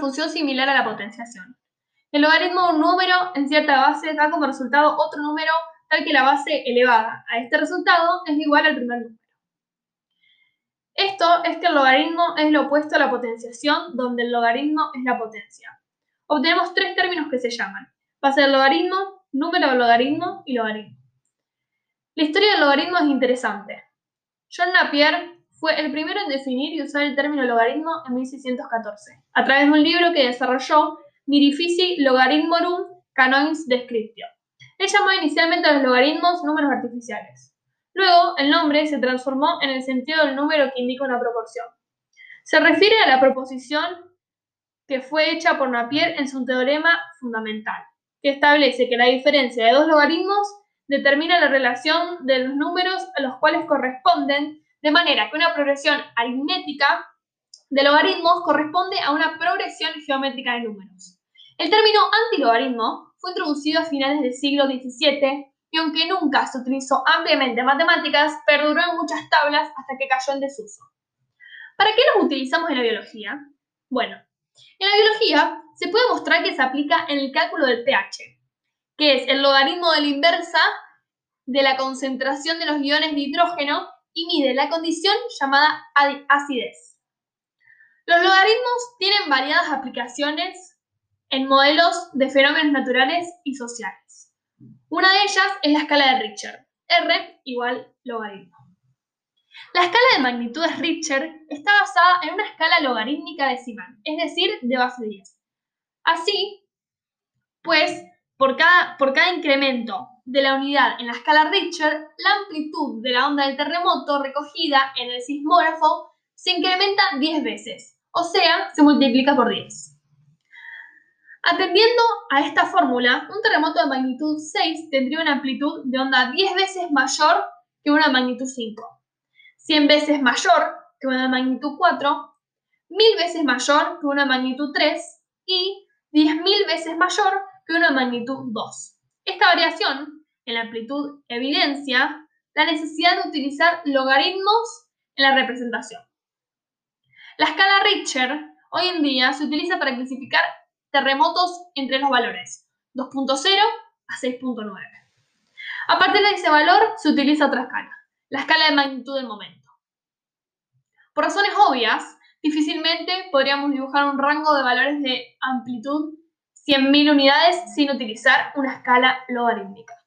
función similar a la potenciación. El logaritmo de un número en cierta base da como resultado otro número tal que la base elevada a este resultado es igual al primer número. Esto es que el logaritmo es lo opuesto a la potenciación, donde el logaritmo es la potencia. Obtenemos tres términos que se llaman base del logaritmo, número del logaritmo y logaritmo. La historia del logaritmo es interesante. John Napier fue el primero en definir y usar el término logaritmo en 1614, a través de un libro que desarrolló Mirifici Logarithmorum Canonis Descriptio. Él llamó inicialmente a los logaritmos números artificiales. Luego, el nombre se transformó en el sentido del número que indica una proporción. Se refiere a la proposición que fue hecha por Napier en su teorema fundamental, que establece que la diferencia de dos logaritmos determina la relación de los números a los cuales corresponden, de manera que una progresión aritmética de logaritmos corresponde a una progresión geométrica de números. El término antilogaritmo fue introducido a finales del siglo XVII y aunque nunca se utilizó ampliamente en matemáticas, perduró en muchas tablas hasta que cayó en desuso. ¿Para qué los utilizamos en la biología? Bueno, en la biología se puede mostrar que se aplica en el cálculo del pH, que es el logaritmo de la inversa de la concentración de los iones de hidrógeno y mide la condición llamada acidez. Los logaritmos tienen variadas aplicaciones en modelos de fenómenos naturales y sociales. Una de ellas es la escala de Richter, R igual logaritmo. La escala de magnitudes Richter está basada en una escala logarítmica decimal, es decir, de base 10. Así, pues, por cada, por cada incremento de la unidad en la escala Richter, la amplitud de la onda del terremoto recogida en el sismógrafo se incrementa 10 veces, o sea, se multiplica por 10. Atendiendo a esta fórmula, un terremoto de magnitud 6 tendría una amplitud de onda 10 veces mayor que una magnitud 5. 100 veces mayor que una magnitud 4, 1000 veces mayor que una magnitud 3 y 10.000 veces mayor que una magnitud 2. Esta variación en la amplitud evidencia la necesidad de utilizar logaritmos en la representación. La escala Richter hoy en día se utiliza para clasificar terremotos entre los valores 2.0 a 6.9. A partir de ese valor se utiliza otra escala, la escala de magnitud del momento. Por razones obvias, difícilmente podríamos dibujar un rango de valores de amplitud 100.000 unidades sin utilizar una escala logarítmica.